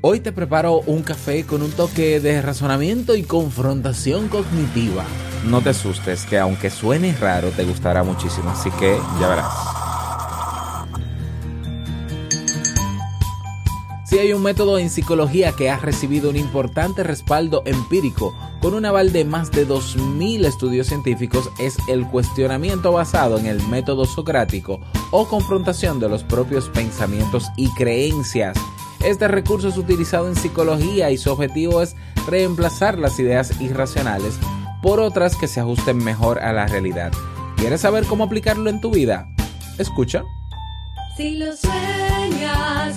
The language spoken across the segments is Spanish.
Hoy te preparo un café con un toque de razonamiento y confrontación cognitiva. No te asustes, que aunque suene raro, te gustará muchísimo, así que ya verás. Si hay un método en psicología que ha recibido un importante respaldo empírico con un aval de más de 2.000 estudios científicos es el cuestionamiento basado en el método socrático o confrontación de los propios pensamientos y creencias este recurso es utilizado en psicología y su objetivo es reemplazar las ideas irracionales por otras que se ajusten mejor a la realidad. ¿Quieres saber cómo aplicarlo en tu vida? Escucha. Si lo sueñas,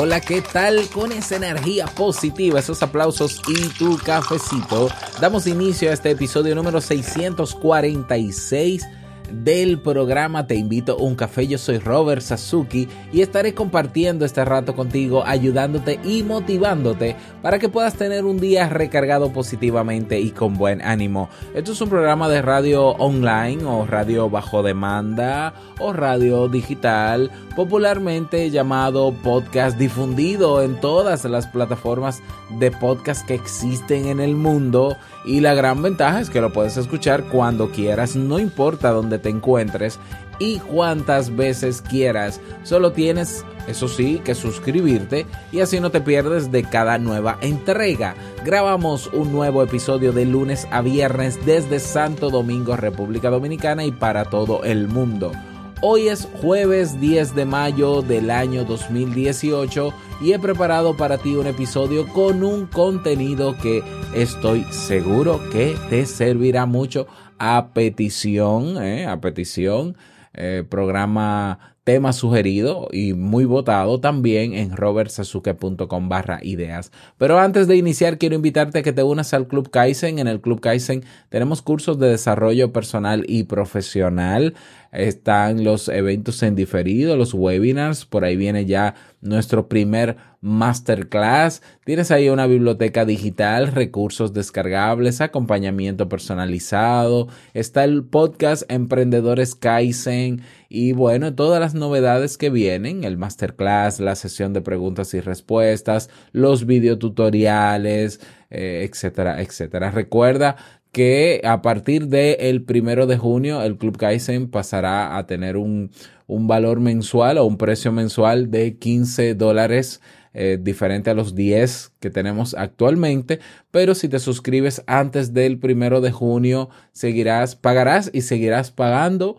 Hola, ¿qué tal? Con esa energía positiva, esos aplausos y tu cafecito, damos inicio a este episodio número 646 del programa Te invito a un café. Yo soy Robert Sasuki y estaré compartiendo este rato contigo, ayudándote y motivándote para que puedas tener un día recargado positivamente y con buen ánimo. Esto es un programa de radio online o radio bajo demanda o radio digital, popularmente llamado podcast difundido en todas las plataformas de podcast que existen en el mundo y la gran ventaja es que lo puedes escuchar cuando quieras, no importa dónde te encuentres y cuántas veces quieras. Solo tienes, eso sí, que suscribirte y así no te pierdes de cada nueva entrega. Grabamos un nuevo episodio de lunes a viernes desde Santo Domingo, República Dominicana y para todo el mundo. Hoy es jueves 10 de mayo del año 2018 y he preparado para ti un episodio con un contenido que estoy seguro que te servirá mucho a petición, ¿eh? a petición. Eh, programa tema sugerido y muy votado también en robertsasuke.com barra ideas. Pero antes de iniciar quiero invitarte a que te unas al Club Kaizen. En el Club Kaizen tenemos cursos de desarrollo personal y profesional están los eventos en diferido, los webinars, por ahí viene ya nuestro primer masterclass. Tienes ahí una biblioteca digital, recursos descargables, acompañamiento personalizado, está el podcast Emprendedores Kaizen y bueno, todas las novedades que vienen, el masterclass, la sesión de preguntas y respuestas, los videotutoriales, eh, etcétera, etcétera. Recuerda que a partir del el primero de junio el Club Kaizen pasará a tener un, valor mensual o un precio mensual de 15 dólares eh, diferente a los 10 que tenemos actualmente, pero si te suscribes antes del primero de junio, seguirás, pagarás y seguirás pagando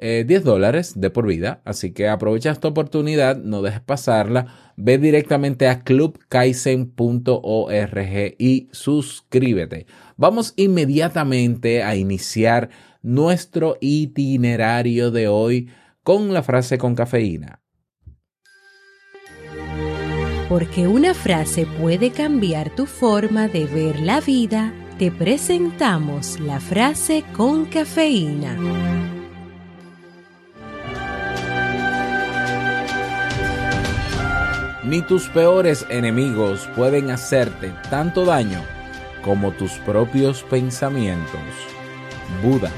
10 eh, dólares de por vida. Así que aprovecha esta oportunidad, no dejes pasarla. Ve directamente a clubkaisen.org y suscríbete. Vamos inmediatamente a iniciar nuestro itinerario de hoy con la frase con cafeína. Porque una frase puede cambiar tu forma de ver la vida, te presentamos la frase con cafeína. Ni tus peores enemigos pueden hacerte tanto daño como tus propios pensamientos. Buda.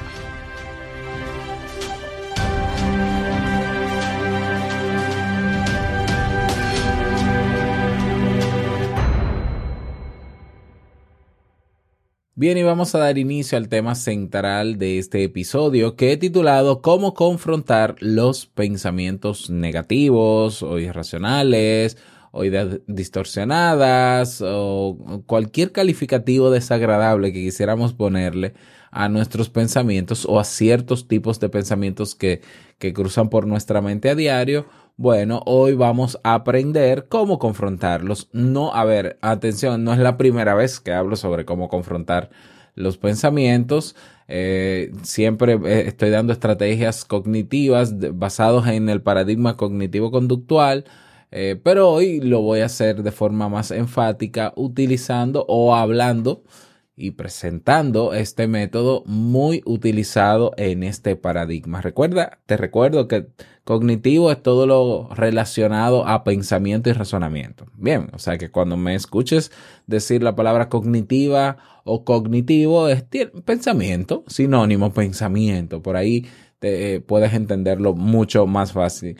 Bien, y vamos a dar inicio al tema central de este episodio que he titulado Cómo confrontar los pensamientos negativos o irracionales o ideas distorsionadas o cualquier calificativo desagradable que quisiéramos ponerle a nuestros pensamientos o a ciertos tipos de pensamientos que, que cruzan por nuestra mente a diario, bueno, hoy vamos a aprender cómo confrontarlos. No, a ver, atención, no es la primera vez que hablo sobre cómo confrontar los pensamientos. Eh, siempre eh, estoy dando estrategias cognitivas basadas en el paradigma cognitivo-conductual, eh, pero hoy lo voy a hacer de forma más enfática utilizando o hablando y presentando este método muy utilizado en este paradigma. Recuerda, te recuerdo que cognitivo es todo lo relacionado a pensamiento y razonamiento. Bien, o sea que cuando me escuches decir la palabra cognitiva o cognitivo es pensamiento, sinónimo pensamiento. Por ahí te, puedes entenderlo mucho más fácil.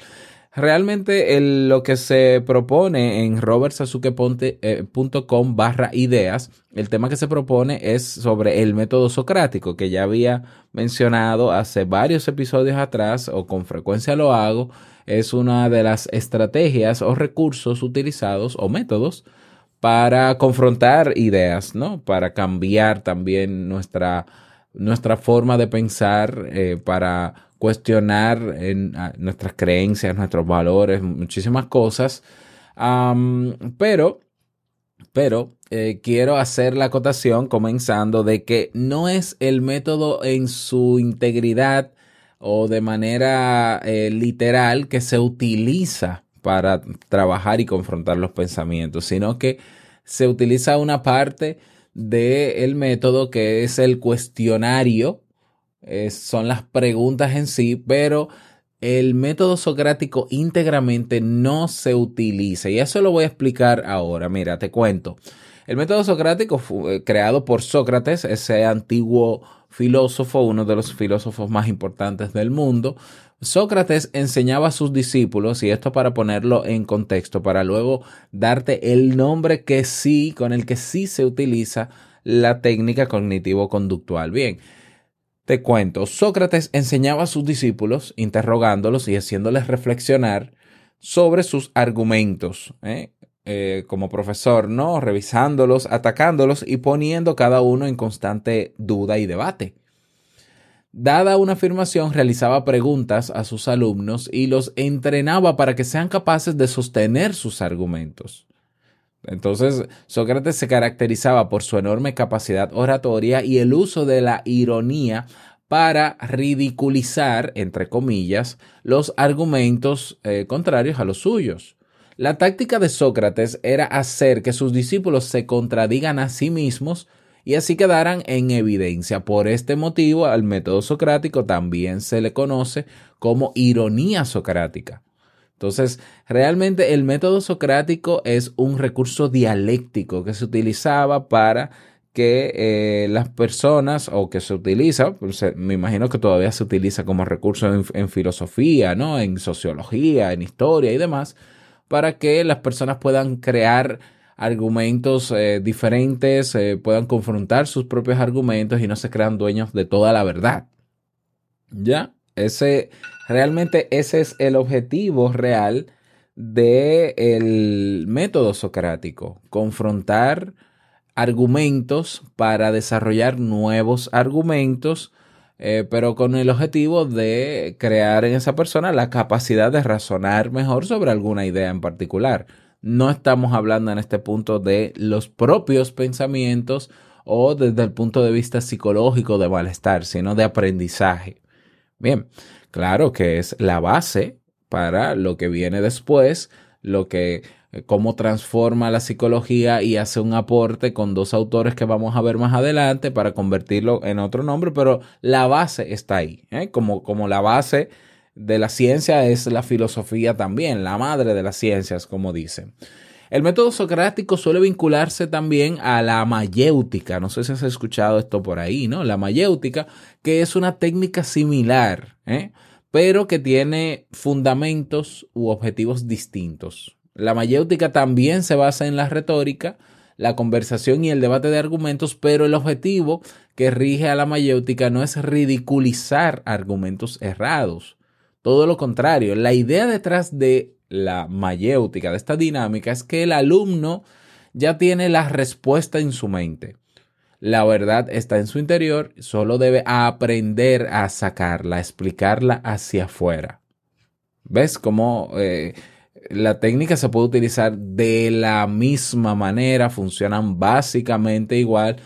Realmente lo que se propone en robertsasuke.com barra ideas, el tema que se propone es sobre el método socrático, que ya había mencionado hace varios episodios atrás o con frecuencia lo hago. Es una de las estrategias o recursos utilizados o métodos para confrontar ideas, ¿no? Para cambiar también nuestra, nuestra forma de pensar, eh, para cuestionar en, nuestras creencias, nuestros valores, muchísimas cosas. pero, pero eh, quiero hacer la acotación comenzando de que no es el método en su integridad o de manera eh, literal que se utiliza para trabajar y confrontar los pensamientos, sino que se utiliza una parte del método que es el cuestionario son las preguntas en sí, pero el método socrático íntegramente no se utiliza. Y eso lo voy a explicar ahora. Mira, te cuento. El método socrático fue eh, creado por Sócrates, ese antiguo filósofo, uno de los filósofos más importantes del mundo. Sócrates enseñaba a sus discípulos, y esto para ponerlo en contexto, para luego darte el nombre que sí, con el que sí se utiliza la técnica cognitivo-conductual. Bien, te cuento, Sócrates enseñaba a sus discípulos, interrogándolos y haciéndoles reflexionar sobre sus argumentos, ¿eh? Eh, como profesor, ¿no? Revisándolos, atacándolos y poniendo cada uno en constante duda y debate. Dada una afirmación, realizaba preguntas a sus alumnos y los entrenaba para que sean capaces de sostener sus argumentos. Entonces, Sócrates se caracterizaba por su enorme capacidad oratoria y el uso de la ironía para ridiculizar, entre comillas, los argumentos eh, contrarios a los suyos. La táctica de Sócrates era hacer que sus discípulos se contradigan a sí mismos y así quedaran en evidencia. Por este motivo, al método socrático también se le conoce como ironía socrática. Entonces, realmente el método socrático es un recurso dialéctico que se utilizaba para que eh, las personas, o que se utiliza, pues, me imagino que todavía se utiliza como recurso en, filosofía, ¿no? En sociología, en historia y demás, para que las personas puedan crear argumentos eh, diferentes, eh, puedan confrontar sus propios argumentos y no se crean dueños de toda la verdad. ¿Ya? Ese, realmente ese es el objetivo real del método socrático, confrontar argumentos para desarrollar nuevos argumentos, eh, pero con el objetivo de crear en esa persona la capacidad de razonar mejor sobre alguna idea en particular. No estamos hablando en este punto de los propios pensamientos o desde el punto de vista psicológico de malestar, sino de aprendizaje. Bien, claro que es la base para lo que viene después, lo que eh, cómo transforma la psicología y hace un aporte con dos autores que vamos a ver más adelante para convertirlo en otro nombre, pero la base está ahí, ¿eh? como, como la base de la ciencia es la filosofía también, la madre de las ciencias, como dicen. El método socrático suele vincularse también a la mayéutica. No sé si has escuchado esto por ahí, ¿no? La mayéutica, que es una técnica similar, ¿eh? pero que tiene fundamentos u objetivos distintos. La mayéutica también se basa en la retórica, la conversación y el debate de argumentos, pero el objetivo que rige a la mayéutica no es ridiculizar argumentos errados. Todo lo contrario, la idea detrás de la mayéutica, de esta dinámica, es que el alumno ya tiene la respuesta en su mente. La verdad está en su interior, solo debe aprender a sacarla, a explicarla hacia afuera. ¿Ves cómo eh, la técnica se puede utilizar de la misma manera? Funcionan básicamente igual.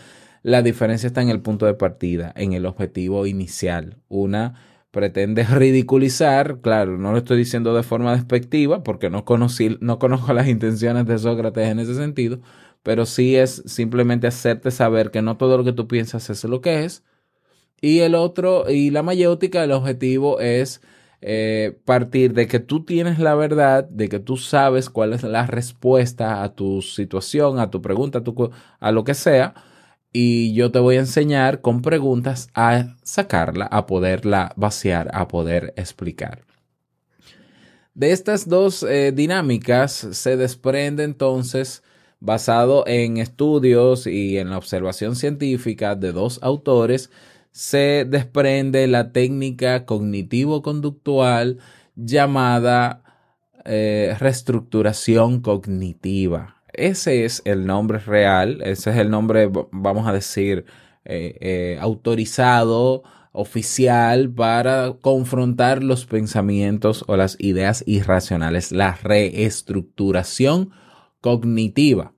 La diferencia está en el punto de partida, en el objetivo inicial. Una pretende ridiculizar, claro, no lo estoy diciendo de forma despectiva porque no, conozco las intenciones de Sócrates en ese sentido, pero sí es simplemente hacerte saber que no todo lo que tú piensas es lo que es. Y el otro, y la mayéutica, el objetivo es eh, partir de que tú tienes la verdad, de que tú sabes cuál es la respuesta a tu situación, a tu pregunta, a lo que sea, y yo te voy a enseñar con preguntas a sacarla, a poderla vaciar, a poder explicar. De estas dos eh, dinámicas se desprende entonces basado en estudios y en la observación científica de dos autores, se desprende la técnica cognitivo-conductual llamada eh, reestructuración cognitiva. Ese es el nombre real, ese es el nombre, vamos a decir, eh, eh, autorizado, oficial para confrontar los pensamientos o las ideas irracionales, la reestructuración cognitiva.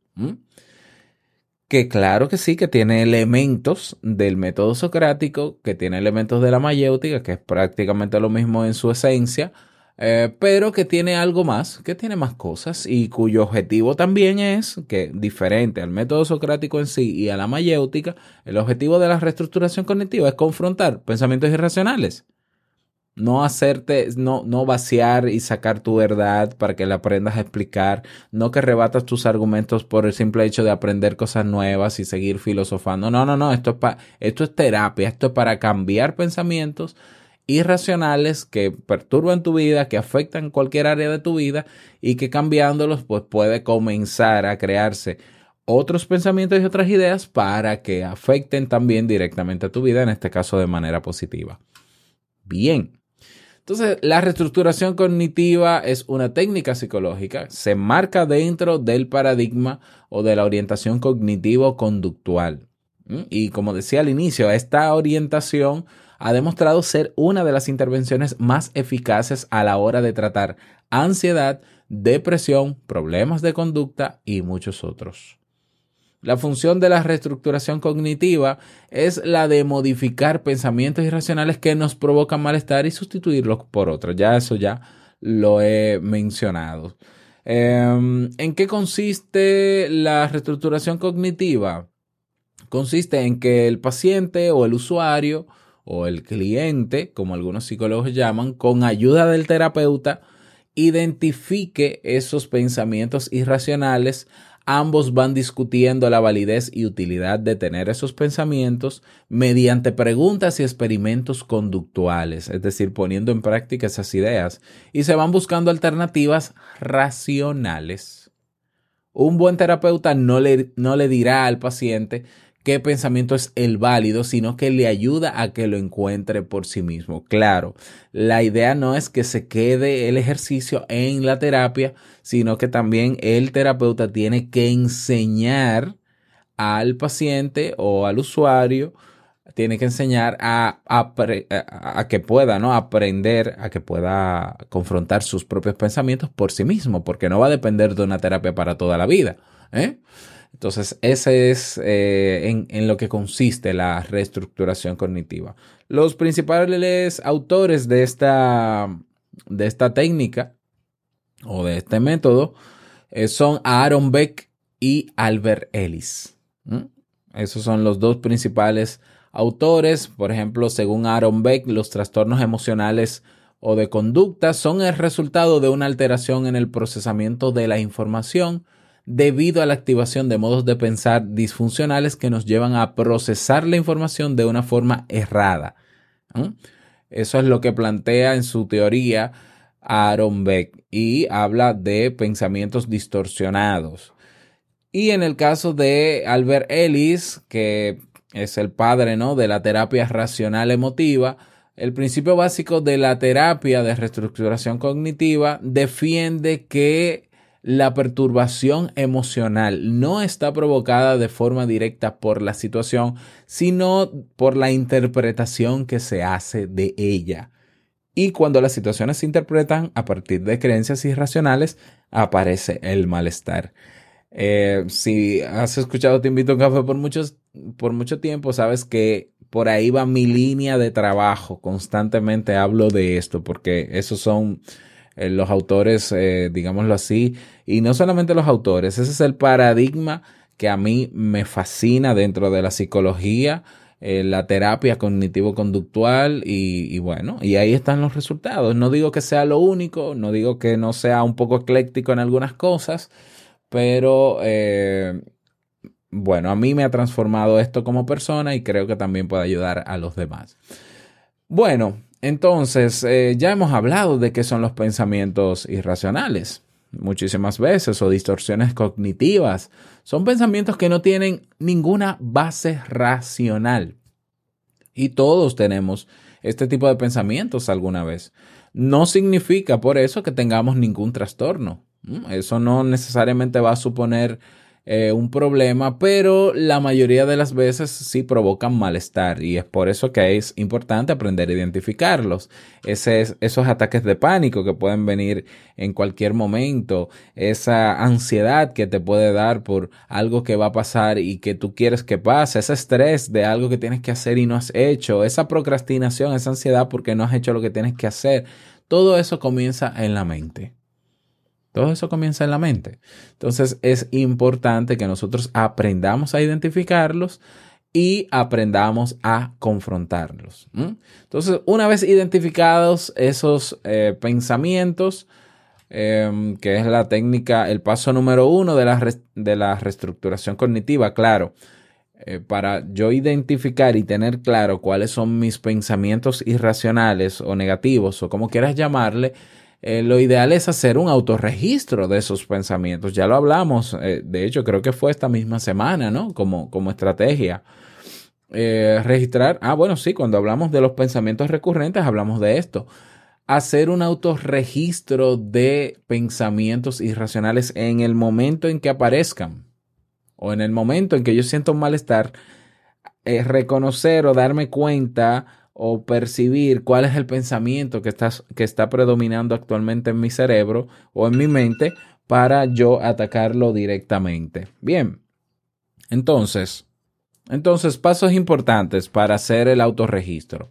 Que claro que sí, que tiene elementos del método socrático, que tiene elementos de la mayéutica, que es prácticamente lo mismo en su esencia, eh, pero que tiene algo más, que tiene más cosas y cuyo objetivo también es que, diferente al método socrático en sí y a la mayéutica, el objetivo de la reestructuración cognitiva es confrontar pensamientos irracionales no hacerte, no, no vaciar y sacar tu verdad para que la aprendas a explicar, no que rebatas tus argumentos por el simple hecho de aprender cosas nuevas y seguir filosofando. No, no, no, esto es, pa, esto es terapia, esto es para cambiar pensamientos irracionales que perturban tu vida, que afectan cualquier área de tu vida y que cambiándolos pues puede comenzar a crearse otros pensamientos y otras ideas para que afecten también directamente a tu vida, en este caso de manera positiva. Bien, entonces, la reestructuración cognitiva es una técnica psicológica, se marca dentro del paradigma o de la orientación cognitivo-conductual. Y como decía al inicio, esta orientación ha demostrado ser una de las intervenciones más eficaces a la hora de tratar ansiedad, depresión, problemas de conducta y muchos otros. La función de la reestructuración cognitiva es la de modificar pensamientos irracionales que nos provocan malestar y sustituirlos por otros. Ya eso ya lo he mencionado. Em, ¿En qué consiste la reestructuración cognitiva? Consiste en que el paciente o el usuario o el cliente, como algunos psicólogos llaman, con ayuda del terapeuta, identifique esos pensamientos irracionales ambos van discutiendo la validez y utilidad de tener esos pensamientos mediante preguntas y experimentos conductuales, es decir, poniendo en práctica esas ideas, y se van buscando alternativas racionales. Un buen terapeuta no le, no le dirá al paciente qué pensamiento es el válido, sino que le ayuda a que lo encuentre por sí mismo. Claro, la idea no es que se quede el ejercicio en la terapia, sino que también el terapeuta tiene que enseñar al paciente o al usuario, tiene que enseñar a, a, que pueda, ¿no? Aprender, a que pueda confrontar sus propios pensamientos por sí mismo, porque no va a depender de una terapia para toda la vida. ¿eh? Entonces, ese es eh, en, lo que consiste la reestructuración cognitiva. Los principales autores de esta, de esta técnica o de este método eh, son Aaron Beck y Albert Ellis. Esos son los dos principales autores. Por ejemplo, según Aaron Beck, los trastornos emocionales o de conducta son el resultado de una alteración en el procesamiento de la información debido a la activación de modos de pensar disfuncionales que nos llevan a procesar la información de una forma errada. Eso es lo que plantea en su teoría Aaron Beck y habla de pensamientos distorsionados. Y en el caso de Albert Ellis, que es el padre ¿no? de la terapia racional emotiva, el principio básico de la terapia de reestructuración cognitiva defiende que la perturbación emocional no está provocada de forma directa por la situación, sino por la interpretación que se hace de ella. Y cuando las situaciones se interpretan a partir de creencias irracionales, aparece el malestar. Eh, si has escuchado Te invito a un café por, muchos, por mucho tiempo, sabes que por ahí va mi línea de trabajo. Constantemente hablo de esto porque esos son eh, los autores, eh, digámoslo así, y no solamente los autores, ese es el paradigma que a mí me fascina dentro de la psicología, eh, la terapia cognitivo-conductual y, bueno, y ahí están los resultados. No digo que sea lo único, no digo que no sea un poco ecléctico en algunas cosas, pero bueno, a mí me ha transformado esto como persona y creo que también puede ayudar a los demás. Bueno, entonces ya hemos hablado de qué son los pensamientos irracionales muchísimas veces o distorsiones cognitivas. Son pensamientos que no tienen ninguna base racional. Y todos tenemos este tipo de pensamientos alguna vez. No significa por eso que tengamos ningún trastorno. Eso no necesariamente va a suponer eh, un problema, pero la mayoría de las veces sí provocan malestar y es por eso que es importante aprender a identificarlos. Esos ataques de pánico que pueden venir en cualquier momento, esa ansiedad que te puede dar por algo que va a pasar y que tú quieres que pase, ese estrés de algo que tienes que hacer y no has hecho, esa procrastinación, esa ansiedad porque no has hecho lo que tienes que hacer. Todo eso comienza en la mente. Todo eso comienza en la mente. Entonces es importante que nosotros aprendamos a identificarlos y aprendamos a confrontarlos. Entonces, una vez identificados esos eh, pensamientos, em, que es la técnica, el paso número uno de la, de la reestructuración cognitiva, claro, eh, para yo identificar y tener claro cuáles son mis pensamientos irracionales o negativos o como quieras llamarle, eh, lo ideal es hacer un autorregistro de esos pensamientos. Ya lo hablamos, eh, de hecho creo que fue esta misma semana, ¿no? Como, como estrategia. Eh, registrar, ah, bueno, sí, cuando hablamos de los pensamientos recurrentes hablamos de esto. Hacer un autorregistro de pensamientos irracionales en el momento en que aparezcan o en el momento en que yo siento un malestar, reconocer o darme cuenta o percibir cuál es el pensamiento que está, que está predominando actualmente en mi cerebro o en mi mente para yo atacarlo directamente. Bien, entonces, entonces pasos importantes para hacer el autorregistro.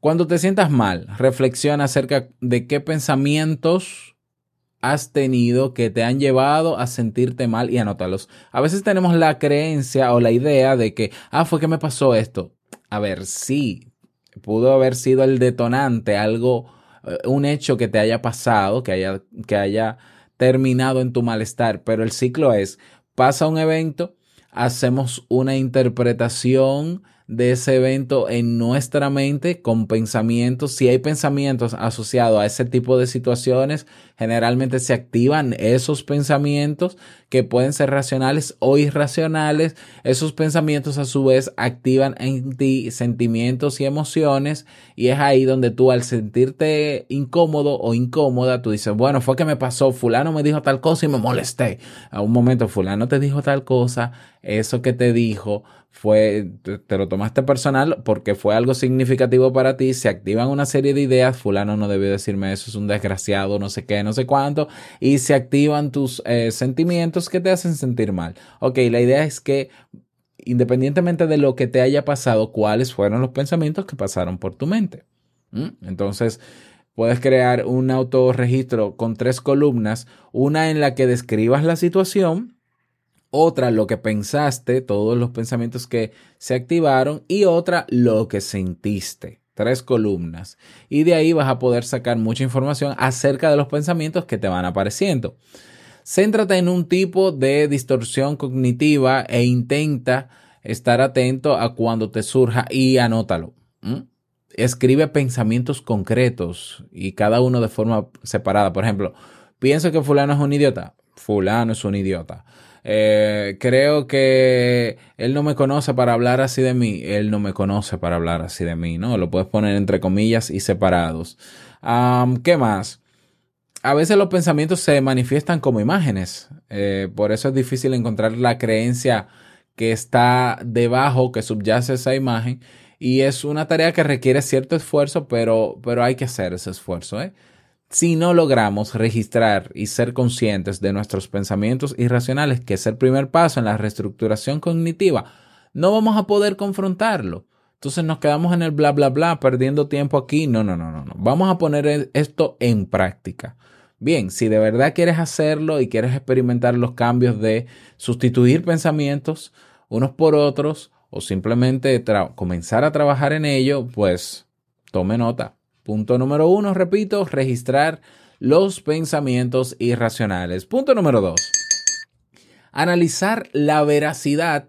Cuando te sientas mal, reflexiona acerca de qué pensamientos has tenido que te han llevado a sentirte mal y anótalos. A veces tenemos la creencia o la idea de que, ah, fue que me pasó esto. A ver, sí, pudo haber sido el detonante, algo, eh, un hecho que te haya pasado, que haya, que haya terminado en tu malestar, pero el ciclo es, pasa un evento, hacemos una interpretación de ese evento en nuestra mente con pensamientos. Si hay pensamientos asociados a ese tipo de situaciones, generalmente se activan esos pensamientos que pueden ser racionales o irracionales. Esos pensamientos a su vez activan en ti sentimientos y emociones y es ahí donde tú al sentirte incómodo o incómoda, tú dices, bueno, fue que me pasó, fulano me dijo tal cosa y me molesté. A un momento fulano te dijo tal cosa, eso que te dijo fue, te lo tomaste personal porque fue algo significativo para ti, se activan una serie de ideas, fulano no debió decirme eso, es un desgraciado, no sé qué, no sé cuánto, y se activan tus eh, sentimientos que te hacen sentir mal. Ok, la idea es que independientemente de lo que te haya pasado, cuáles fueron los pensamientos que pasaron por tu mente. ¿Mm? Entonces, puedes crear un autorregistro con tres columnas, una en la que describas la situación, otra lo que pensaste, todos los pensamientos que se activaron y otra lo que sentiste. Tres columnas. Y de ahí vas a poder sacar mucha información acerca de los pensamientos que te van apareciendo. Céntrate en un tipo de distorsión cognitiva e intenta estar atento a cuando te surja y anótalo. Escribe pensamientos concretos y cada uno de forma separada. Por ejemplo, pienso que fulano es un idiota. Fulano es un idiota Eh, creo que él no me conoce para hablar así de mí. Él no me conoce para hablar así de mí, ¿no? Lo puedes poner entre comillas y separados. ¿Qué más? A veces los pensamientos se manifiestan como imágenes. Eh, por eso es difícil encontrar la creencia que está debajo, que subyace esa imagen. Y es una tarea que requiere cierto esfuerzo, pero, pero hay que hacer ese esfuerzo. ¿eh? Si no logramos registrar y ser conscientes de nuestros pensamientos irracionales, que es el primer paso en la reestructuración cognitiva, no vamos a poder confrontarlo. Entonces nos quedamos en el bla, bla, bla, perdiendo tiempo aquí. No, no, no, no, no. Vamos a poner esto en práctica. Bien, si de verdad quieres hacerlo y quieres experimentar los cambios de sustituir pensamientos unos por otros o simplemente comenzar a trabajar en ello, pues tome nota. Punto número uno, repito, registrar los pensamientos irracionales. Punto número dos, analizar la veracidad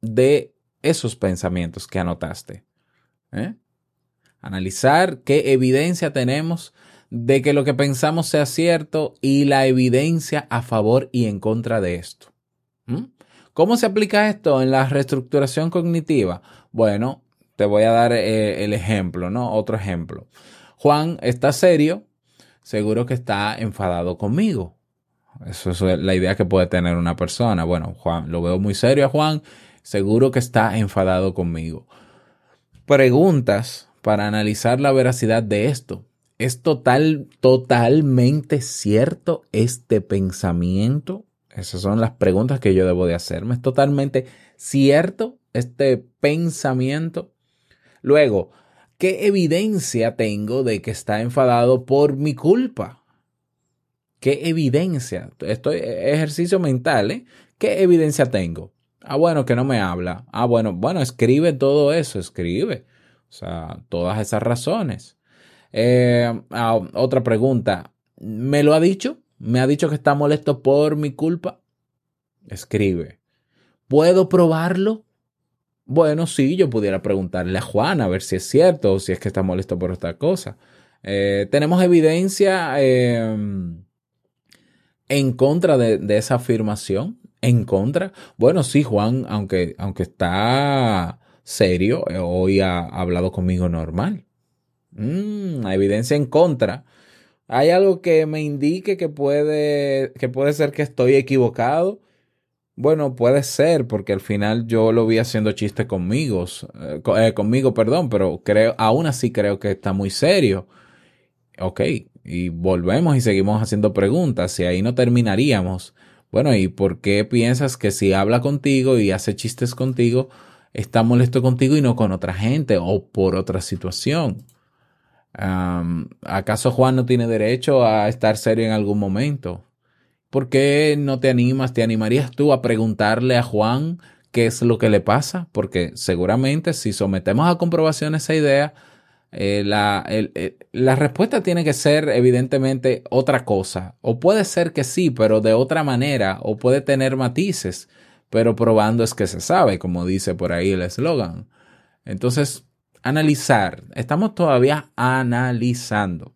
de esos pensamientos que anotaste. ¿eh? Analizar qué evidencia tenemos de que lo que pensamos sea cierto y la evidencia a favor y en contra de esto. ¿Cómo se aplica esto en la reestructuración cognitiva? Bueno, te voy a dar eh, el ejemplo, ¿no? Otro ejemplo. Juan está serio, seguro que está enfadado conmigo. Eso es la idea que puede tener una persona. Bueno, Juan, lo veo muy serio a Juan, seguro que está enfadado conmigo. Preguntas para analizar la veracidad de esto. ¿Es total, totalmente cierto este pensamiento? Esas son las preguntas que yo debo de hacerme. ¿Es totalmente cierto este pensamiento? Luego, ¿qué evidencia tengo de que está enfadado por mi culpa? ¿Qué evidencia? Esto es ejercicio mental, ¿eh? ¿Qué evidencia tengo? Ah, bueno, que no me habla. Ah, bueno, bueno, escribe todo eso, escribe. O sea, todas esas razones. Eh, ah, otra pregunta. ¿Me lo ha dicho? ¿Me ha dicho que está molesto por mi culpa? Escribe. ¿Puedo probarlo? Bueno, sí, yo pudiera preguntarle a Juan a ver si es cierto o si es que está molesto por esta cosa. Eh, ¿Tenemos evidencia em, en contra de, esa afirmación? ¿En contra? Bueno, sí, Juan, aunque, aunque está serio, eh, hoy ha hablado conmigo normal. Mm, evidencia en contra. ¿Hay algo que me indique que puede, que puede ser que estoy equivocado? Bueno, puede ser, porque al final yo lo vi haciendo chistes conmigo, eh, eh, conmigo, perdón, pero creo, aún así creo que está muy serio. Ok, y volvemos y seguimos haciendo preguntas, y ahí no terminaríamos. Bueno, ¿y por qué piensas que si habla contigo y hace chistes contigo, está molesto contigo y no con otra gente o por otra situación? ¿Acaso Juan no tiene derecho a estar serio en algún momento? ¿Por qué no te animas? ¿Te animarías tú a preguntarle a Juan qué es lo que le pasa? Porque seguramente si sometemos a comprobación esa idea, eh, la, eh, la, respuesta tiene que ser evidentemente otra cosa. O puede ser que sí, pero de otra manera. O puede tener matices, pero probando es que se sabe, como dice por ahí el eslogan. Entonces, analizar. Estamos todavía analizando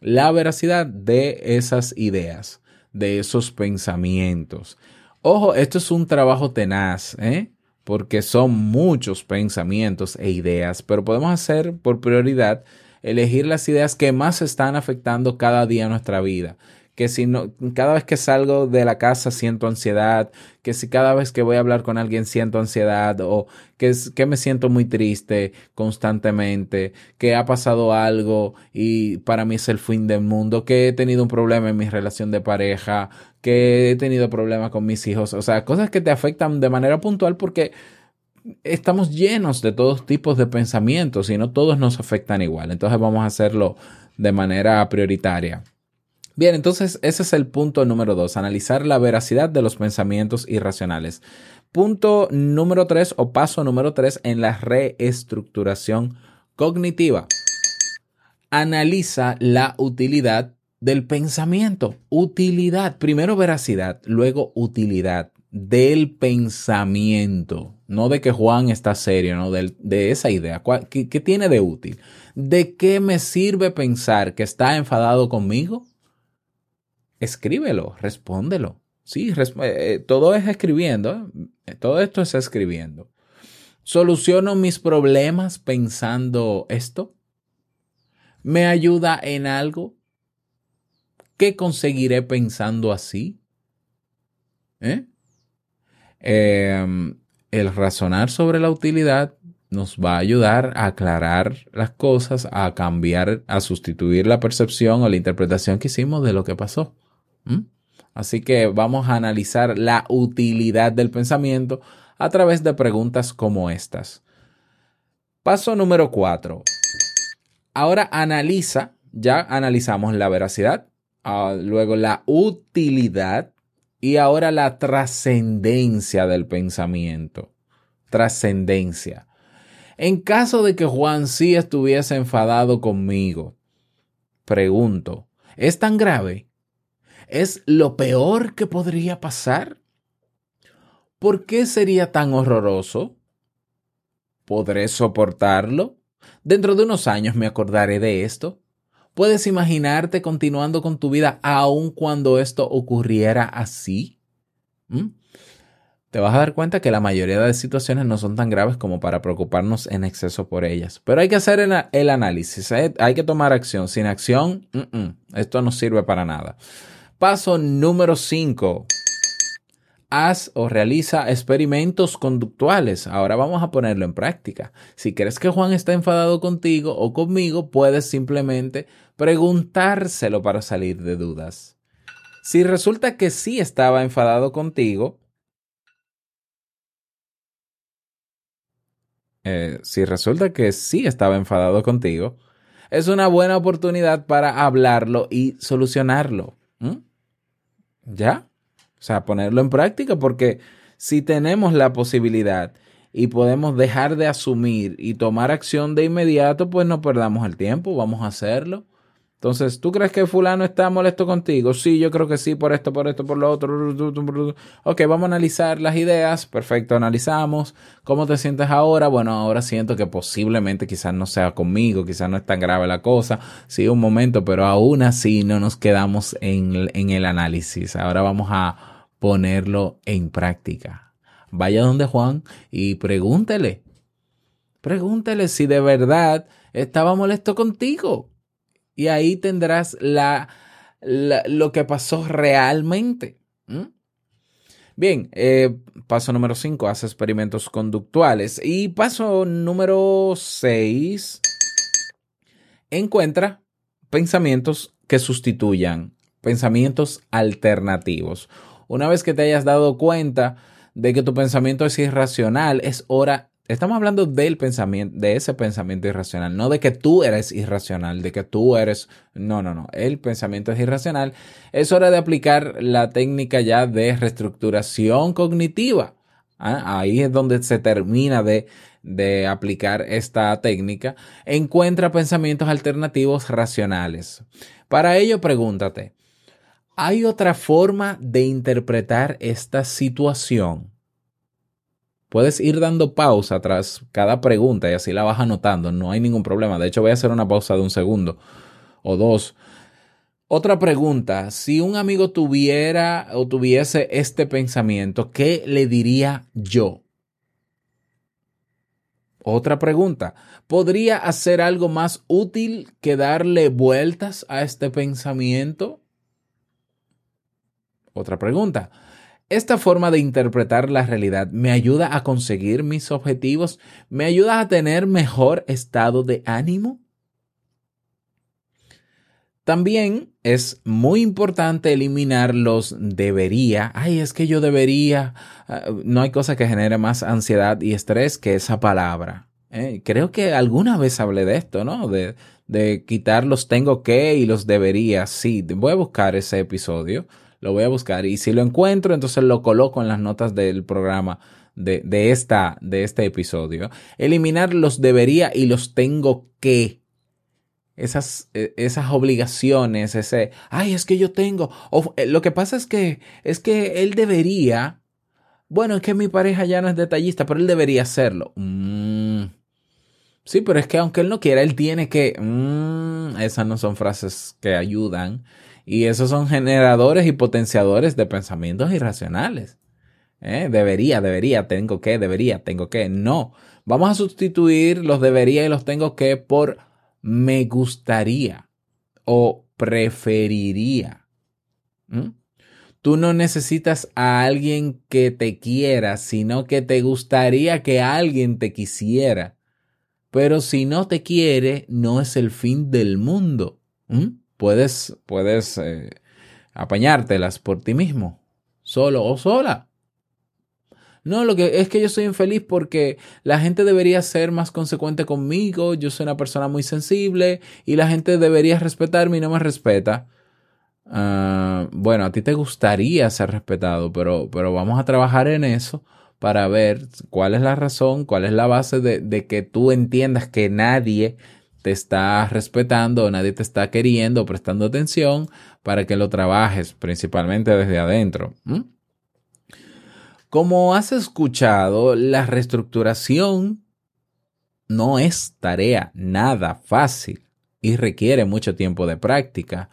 la veracidad de esas ideas de esos pensamientos. Ojo, esto es un trabajo tenaz, ¿eh? porque son muchos pensamientos e ideas, pero podemos hacer por prioridad elegir las ideas que más están afectando cada día nuestra vida que si no, cada vez que salgo de la casa siento ansiedad, que si cada vez que voy a hablar con alguien siento ansiedad o que, que me siento muy triste constantemente, que ha pasado algo y para mí es el fin del mundo, que he tenido un problema en mi relación de pareja, que he tenido problemas con mis hijos, o sea, cosas que te afectan de manera puntual porque estamos llenos de todos tipos de pensamientos y no todos nos afectan igual. Entonces vamos a hacerlo de manera prioritaria. Bien, entonces ese es el punto número dos, analizar la veracidad de los pensamientos irracionales. Punto número tres o paso número tres en la reestructuración cognitiva. Analiza la utilidad del pensamiento. Utilidad. Primero veracidad, luego utilidad del pensamiento. No de que Juan está serio, no de, esa idea. ¿Qué, ¿Qué tiene de útil? ¿De qué me sirve pensar que está enfadado conmigo? Escríbelo, respóndelo. Sí, eh, todo es escribiendo. Todo esto es escribiendo. ¿Soluciono mis problemas pensando esto? ¿Me ayuda en algo? ¿Qué conseguiré pensando así? ¿Eh? Em, el razonar sobre la utilidad nos va a ayudar a aclarar las cosas, a cambiar, a sustituir la percepción o la interpretación que hicimos de lo que pasó. Así que vamos a analizar la utilidad del pensamiento a través de preguntas como estas. Paso número 4. Ahora analiza, ya analizamos la veracidad, ah, luego la utilidad y ahora la trascendencia del pensamiento. Trascendencia. En caso de que Juan sí estuviese enfadado conmigo, pregunto, ¿es tan grave? ¿Es lo peor que podría pasar? ¿Por qué sería tan horroroso? ¿Podré soportarlo? Dentro de unos años me acordaré de esto. ¿Puedes imaginarte continuando con tu vida aun cuando esto ocurriera así? ¿Mm? Te vas a dar cuenta que la mayoría de situaciones no son tan graves como para preocuparnos en exceso por ellas. Pero hay que hacer el, análisis, hay que tomar acción. Sin acción, esto no sirve para nada. Paso número 5 haz o realiza experimentos conductuales. Ahora vamos a ponerlo en práctica. Si crees que Juan está enfadado contigo o conmigo, puedes simplemente preguntárselo para salir de dudas. Si resulta que sí estaba enfadado contigo, eh, si resulta que sí estaba enfadado contigo, es una buena oportunidad para hablarlo y solucionarlo. ¿Ya? O sea, ponerlo en práctica porque si tenemos la posibilidad y podemos dejar de asumir y tomar acción de inmediato, pues no perdamos el tiempo, vamos a hacerlo. Entonces, ¿tú crees que fulano está molesto contigo? Sí, yo creo que sí, por esto, por esto, por lo otro. Ok, vamos a analizar las ideas. Perfecto, analizamos. ¿Cómo te sientes ahora? Bueno, ahora siento que posiblemente quizás no sea conmigo, quizás no es tan grave la cosa. Sí, un momento, pero aún así no nos quedamos en, en el análisis. Ahora vamos a ponerlo en práctica. Vaya donde Juan y pregúntele. Pregúntele si de verdad estaba molesto contigo. Y ahí tendrás la, lo que pasó realmente. Bien, eh, paso número 5, haz experimentos conductuales. Y paso número 6, encuentra pensamientos que sustituyan, pensamientos alternativos. Una vez que te hayas dado cuenta de que tu pensamiento es irracional, es hora Estamos hablando del pensamiento, de ese pensamiento irracional, no de que tú eres irracional, de que tú eres, no, no, no, el pensamiento es irracional. Es hora de aplicar la técnica ya de reestructuración cognitiva. ¿ah? Ahí es donde se termina de, de aplicar esta técnica. Encuentra pensamientos alternativos racionales. Para ello, pregúntate, ¿Hay otra forma de interpretar esta situación? Puedes ir dando pausa tras cada pregunta y así la vas anotando, no hay ningún problema. De hecho, voy a hacer una pausa de un segundo o dos. Otra pregunta, si un amigo tuviera o tuviese este pensamiento, ¿qué le diría yo? Otra pregunta, ¿podría hacer algo más útil que darle vueltas a este pensamiento? Otra pregunta. ¿Esta forma de interpretar la realidad me ayuda a conseguir mis objetivos? ¿Me ayuda a tener mejor estado de ánimo? También es muy importante eliminar los debería. Ay, es que yo debería. Ah, no hay cosa que genere más ansiedad y estrés que esa palabra. ¿eh? Creo que alguna vez hablé de esto, ¿no? De, de quitar los tengo que y los debería. Sí, voy a buscar ese episodio lo voy a buscar y si lo encuentro, entonces lo coloco en las notas del programa de, de, esta, de este episodio. Eliminar los debería y los tengo que. Esas, e, esas obligaciones, ese, ay, es que yo tengo. Eh, lo que pasa es que, es que él debería. Bueno, es que mi pareja ya no es detallista, pero él debería hacerlo. Mm. Sí, pero es que aunque él no quiera, él tiene que. Mm, esas no son frases que ayudan Y esos son generadores y potenciadores de pensamientos irracionales. ¿Eh? Debería, debería, tengo que, debería, tengo que. No. Vamos a sustituir los debería y los tengo que por me gustaría o preferiría. ¿Mm? Tú no necesitas a alguien que te quiera, sino que te gustaría que alguien te quisiera. Pero si no te quiere, no es el fin del mundo. ¿Mm? Puedes, puedes eh, apañártelas por ti mismo, solo o sola. No, lo que es que yo soy infeliz porque la gente debería ser más consecuente conmigo, yo soy una persona muy sensible y la gente debería respetarme y no me respeta. Ah, bueno, a ti te gustaría ser respetado, pero, pero vamos a trabajar en eso para ver cuál es la razón, cuál es la base de, de que tú entiendas que nadie te está respetando, nadie te está queriendo, prestando atención para que lo trabajes principalmente desde adentro. Como has escuchado, la reestructuración no es tarea nada fácil y requiere mucho tiempo de práctica.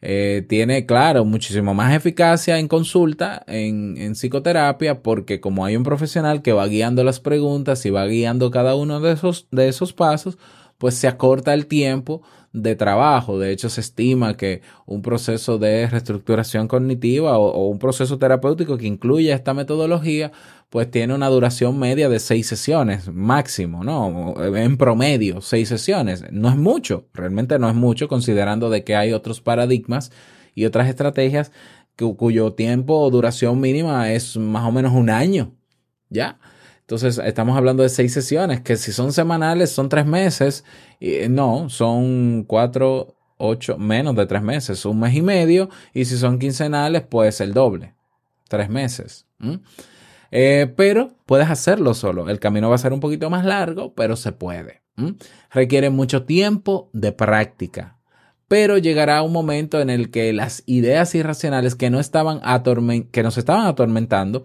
Eh, tiene, claro, muchísimo más eficacia en consulta, en, en, psicoterapia, porque como hay un profesional que va guiando las preguntas y va guiando cada uno de esos, de esos pasos, pues se acorta el tiempo de trabajo. De hecho, se estima que un proceso de reestructuración cognitiva o, un proceso terapéutico que incluya esta metodología, pues tiene una duración media de seis sesiones máximo, ¿no? En promedio, seis sesiones. No es mucho, realmente no es mucho, considerando de que hay otros paradigmas y otras estrategias cuyo tiempo o duración mínima es más o menos un año, ¿ya? Entonces, estamos hablando de seis sesiones, que si son semanales son tres meses, y no, son cuatro, ocho, menos de tres meses, un mes y medio, y si son quincenales, pues el doble, tres meses. Eh, pero puedes hacerlo solo. El camino va a ser un poquito más largo, pero se puede. Requiere mucho tiempo de práctica. Pero llegará un momento en el que las ideas irracionales que, no estaban que nos estaban atormentando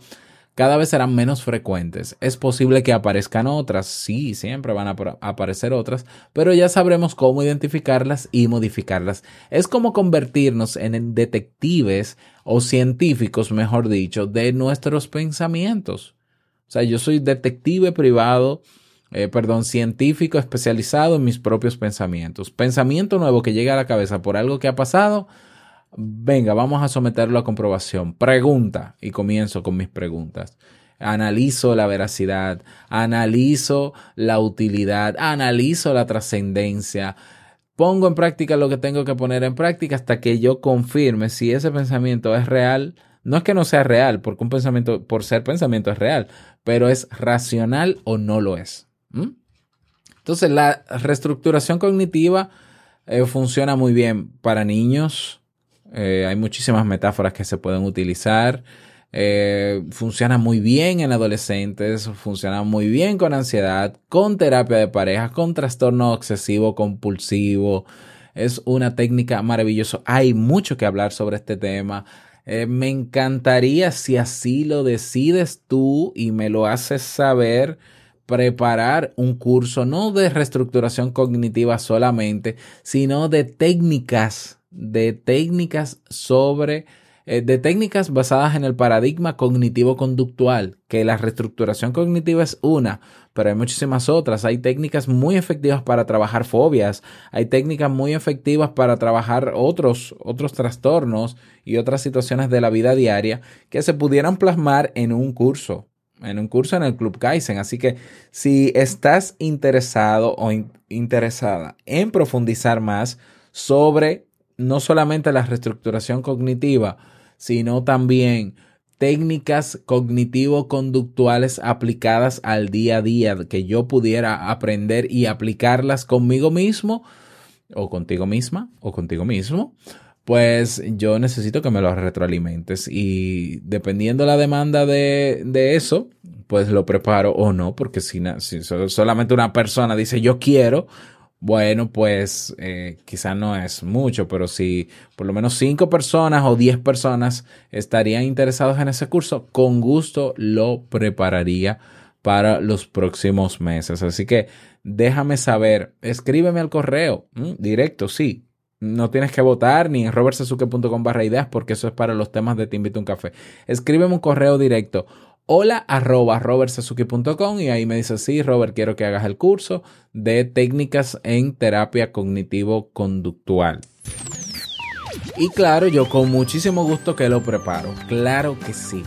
cada vez serán menos frecuentes. Es posible que aparezcan otras, sí, siempre van a aparecer otras, pero ya sabremos cómo identificarlas y modificarlas. Es como convertirnos en detectives o científicos, mejor dicho, de nuestros pensamientos. O sea, yo soy detective privado, eh, perdón, científico especializado en mis propios pensamientos. Pensamiento nuevo que llega a la cabeza por algo que ha pasado, Venga, vamos a someterlo a comprobación. Pregunta, y comienzo con mis preguntas. Analizo la veracidad, analizo la utilidad, analizo la trascendencia. Pongo en práctica lo que tengo que poner en práctica hasta que yo confirme si ese pensamiento es real. No es que no sea real, porque un pensamiento, por ser pensamiento es real, pero es racional o no lo es. Entonces, la reestructuración cognitiva eh, funciona muy bien para niños, eh, hay muchísimas metáforas que se pueden utilizar. Eh, funciona muy bien en adolescentes, funciona muy bien con ansiedad, con terapia de pareja, con trastorno obsesivo compulsivo. Es una técnica maravillosa. Hay mucho que hablar sobre este tema. Eh, me encantaría si así lo decides tú y me lo haces saber preparar un curso no de reestructuración cognitiva solamente, sino de técnicas de técnicas sobre, eh, de técnicas basadas en el paradigma cognitivo-conductual, que la reestructuración cognitiva es una, pero hay muchísimas otras. Hay técnicas muy efectivas para trabajar fobias, hay técnicas muy efectivas para trabajar otros, otros trastornos y otras situaciones de la vida diaria que se pudieran plasmar en un curso en un curso en el Club Kaizen. Así que si estás interesado o interesada en profundizar más sobre no solamente la reestructuración cognitiva, sino también técnicas cognitivo-conductuales aplicadas al día a día, que yo pudiera aprender y aplicarlas conmigo mismo, o contigo misma, o contigo mismo, pues yo necesito que me lo retroalimentes. Y dependiendo la demanda de, de eso, pues lo preparo o no, porque si, si solamente una persona dice yo quiero, bueno, pues eh, quizá no es mucho, pero si por lo menos cinco personas o diez personas estarían interesados en ese curso, con gusto lo prepararía para los próximos meses. Así que déjame saber, escríbeme al correo directo, sí, No tienes que votar ni en robertsazuke.com barra ideas porque eso es para los temas de Te invito a un café. Escríbeme un correo directo hola arroba y ahí me dice, sí, Robert, quiero que hagas el curso de técnicas en terapia cognitivo-conductual. Y claro, yo con muchísimo gusto que lo preparo. Claro que sí.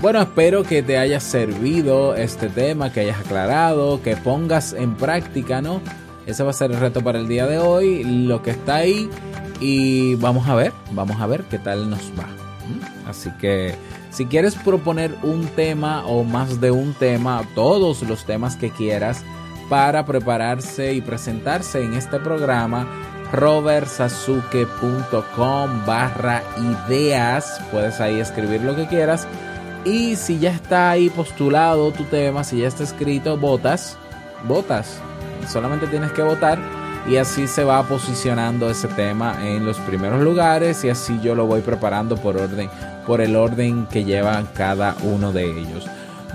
Bueno, espero que te haya servido este tema, que hayas aclarado, que pongas en práctica, ¿no? Ese va a ser el reto para el día de hoy, lo que está ahí. Y vamos a ver, vamos a ver qué tal nos va. Así que si quieres proponer un tema o más de un tema, todos los temas que quieras para prepararse y presentarse en este programa, robertsazuke.com barra ideas. Puedes ahí escribir lo que quieras. Y si ya está ahí postulado tu tema, si ya está escrito, votas, votas. Solamente tienes que votar y así se va posicionando ese tema en los primeros lugares y así yo lo voy preparando por orden, por el orden que lleva cada uno de ellos.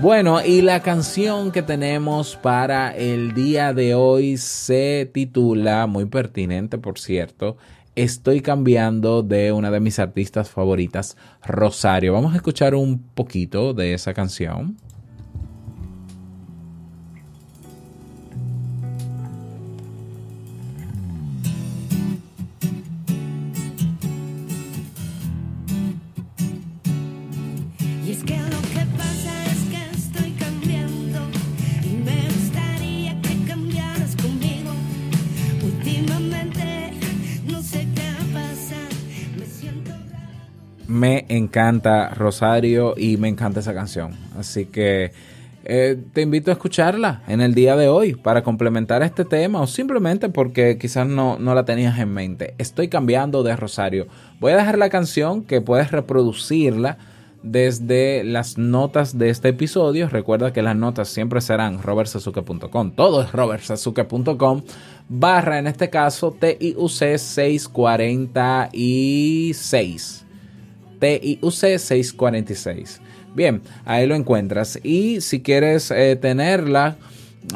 Bueno, y la canción que tenemos para el día de hoy se titula, muy pertinente por cierto, Estoy cambiando de una de mis artistas favoritas, Rosario. Vamos a escuchar un poquito de esa canción. Encanta Rosario y me encanta esa canción. Así que eh, te invito a escucharla en el día de hoy para complementar este tema o simplemente porque quizás no, no la tenías en mente. Estoy cambiando de Rosario. Voy a dejar la canción que puedes reproducirla desde las notas de este episodio. Recuerda que las notas siempre serán robertsazuke.com. Todo es robertsazuke.com barra en este caso TIUC 646. TIUC 646. Bien, ahí lo encuentras. Y si quieres eh, tenerla,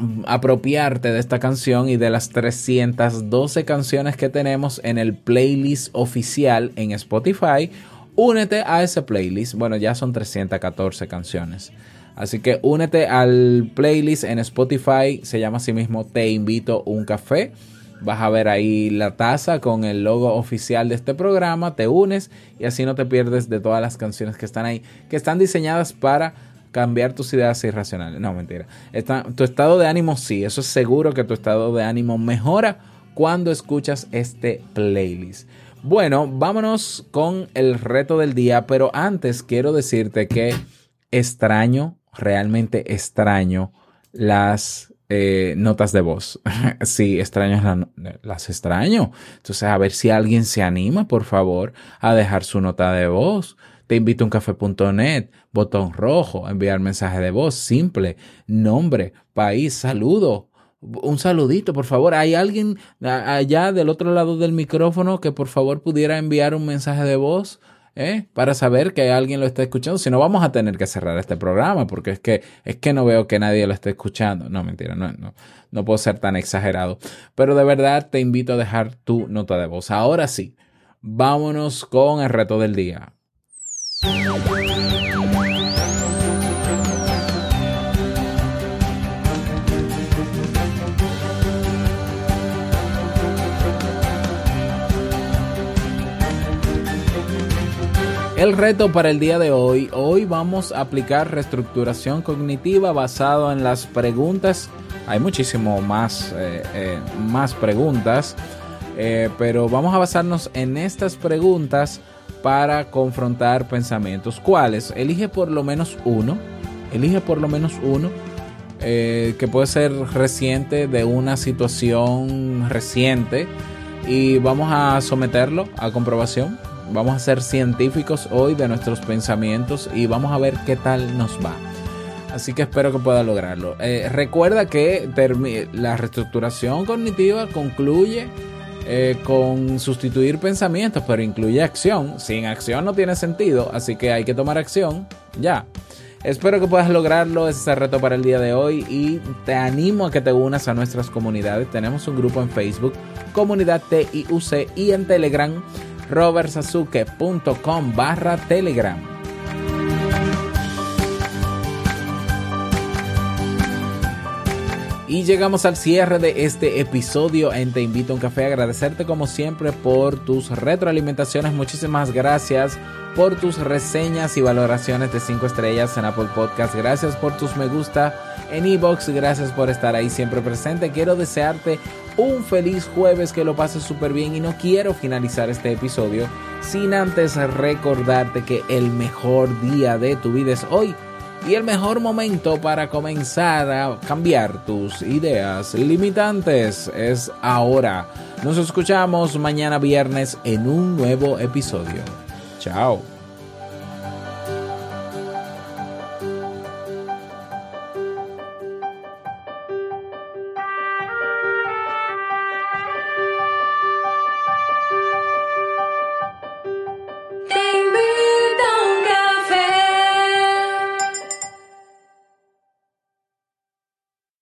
mm, apropiarte de esta canción y de las 312 canciones que tenemos en el playlist oficial en Spotify, únete a ese playlist. Bueno, ya son 314 canciones. Así que únete al playlist en Spotify. Se llama así mismo Te invito un café. Vas a ver ahí la taza con el logo oficial de este programa, te unes y así no te pierdes de todas las canciones que están ahí, que están diseñadas para cambiar tus ideas irracionales. No, mentira. tu estado de ánimo sí, eso es seguro que tu estado de ánimo mejora cuando escuchas este playlist. Bueno, vámonos con el reto del día, pero antes quiero decirte que extraño, realmente extraño las eh, notas de voz. sí, extraño las extraño. Entonces, a ver si alguien se anima, por favor, a dejar su nota de voz. Te invito a un café.net, botón rojo, enviar mensaje de voz, simple, nombre, país, saludo. Un saludito, por favor. ¿Hay alguien allá del otro lado del micrófono que por favor pudiera enviar un mensaje de voz? ¿Eh? para saber que alguien lo está escuchando. Si no, vamos a tener que cerrar este programa porque es que, es que no veo que nadie lo esté escuchando. No, mentira, no, no, no puedo ser tan exagerado. Pero de verdad te invito a dejar tu nota de voz. Ahora sí, vámonos con el reto del día. El reto para el día de hoy, hoy vamos a aplicar reestructuración cognitiva basado en las preguntas. Hay muchísimo más, eh, eh, más preguntas, eh, pero vamos a basarnos en estas preguntas para confrontar pensamientos. ¿Cuáles? Elige por lo menos uno, elige por lo menos uno que puede ser reciente de una situación reciente y vamos a someterlo a comprobación Vamos a ser científicos hoy de nuestros pensamientos y vamos a ver qué tal nos va. Así que espero que pueda lograrlo. Eh, recuerda que la reestructuración cognitiva concluye eh, con sustituir pensamientos, pero incluye acción. Sin acción no tiene sentido, así que hay que tomar acción ya. Espero que puedas lograrlo, ese es el reto para el día de hoy y te animo a que te unas a nuestras comunidades. Tenemos un grupo en Facebook, Comunidad TIUC y en Telegram, robertsazuke.com barra Telegram. Y llegamos al cierre de este episodio en Te Invito a un Café. Agradecerte como siempre por tus retroalimentaciones. Muchísimas gracias por tus reseñas y valoraciones de 5 estrellas en Apple Podcast. Gracias por tus me gusta en Ebox. Gracias por estar ahí siempre presente. Quiero desearte un feliz jueves, que lo pases súper bien y no quiero finalizar este episodio sin antes recordarte que el mejor día de tu vida es hoy y el mejor momento para comenzar a cambiar tus ideas limitantes es ahora. Nos escuchamos mañana viernes en un nuevo episodio. Chao.